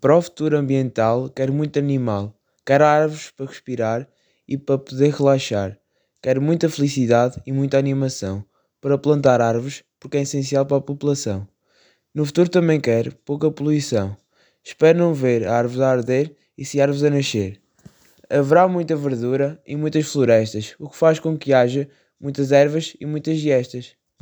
Para o futuro ambiental, quero muito animal, quero árvores para respirar e para poder relaxar. Quero muita felicidade e muita animação para plantar árvores porque é essencial para a população. No futuro também quero pouca poluição. Espero não ver árvores a arder e se árvores a nascer. Haverá muita verdura e muitas florestas, o que faz com que haja muitas ervas e muitas giestas.